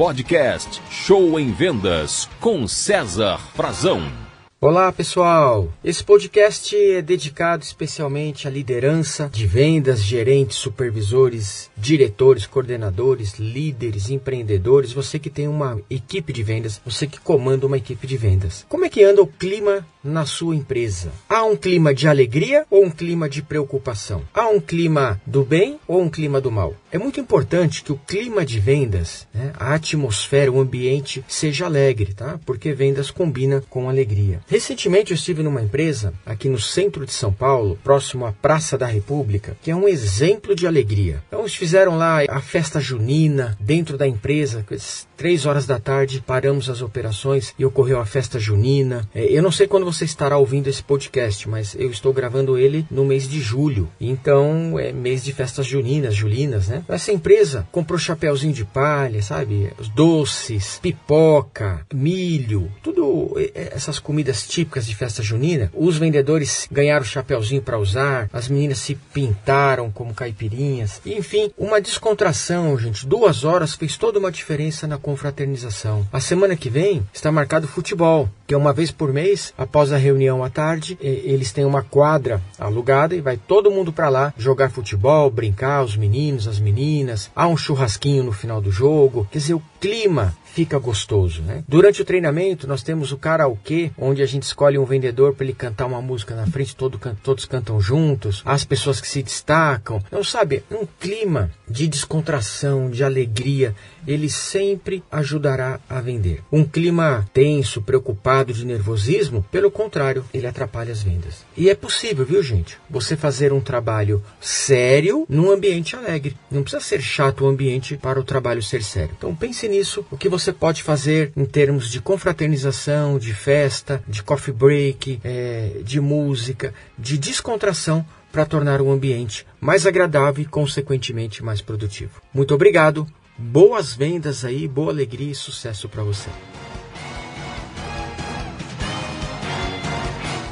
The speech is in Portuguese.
podcast Show em Vendas com César Frazão. Olá pessoal, esse podcast é dedicado especialmente à liderança de vendas, gerentes, supervisores, diretores, coordenadores, líderes, empreendedores, você que tem uma equipe de vendas, você que comanda uma equipe de vendas. Como é que anda o clima na sua empresa? Há um clima de alegria ou um clima de preocupação? Há um clima do bem ou um clima do mal? É muito importante que o clima de vendas, né, a atmosfera, o ambiente seja alegre, tá? Porque vendas combina com alegria. Recentemente eu estive numa empresa aqui no centro de São Paulo, próximo à Praça da República, que é um exemplo de alegria. Então eles fizeram lá a festa junina dentro da empresa, três horas da tarde paramos as operações e ocorreu a festa junina. É, eu não sei quando você estará ouvindo esse podcast, mas eu estou gravando ele no mês de julho. Então é mês de festas juninas, julinas, né? Essa empresa comprou chapéuzinho de palha, sabe? Os doces, pipoca, milho, tudo essas comidas típicas de festa junina, os vendedores ganharam chapeuzinho para usar, as meninas se pintaram como caipirinhas, enfim, uma descontração, gente. Duas horas fez toda uma diferença na confraternização. A semana que vem está marcado futebol, que uma vez por mês, após a reunião à tarde, eles têm uma quadra alugada e vai todo mundo para lá jogar futebol, brincar, os meninos, as meninas. Há um churrasquinho no final do jogo. Quer dizer, o clima fica gostoso. Né? Durante o treinamento, nós temos o karaokê, onde a gente escolhe um vendedor para ele cantar uma música na frente, todo, todos cantam juntos, as pessoas que se destacam. Então, sabe, um clima de descontração, de alegria, ele sempre ajudará a vender. Um clima tenso, preocupado, de nervosismo, pelo contrário, ele atrapalha as vendas. E é possível, viu, gente? Você fazer um trabalho sério num ambiente alegre. Não precisa ser chato o ambiente para o trabalho ser sério. Então pense nisso, o que você pode fazer em termos de confraternização, de festa, de coffee break, é, de música, de descontração para tornar o ambiente mais agradável e, consequentemente, mais produtivo. Muito obrigado, boas vendas aí, boa alegria e sucesso para você.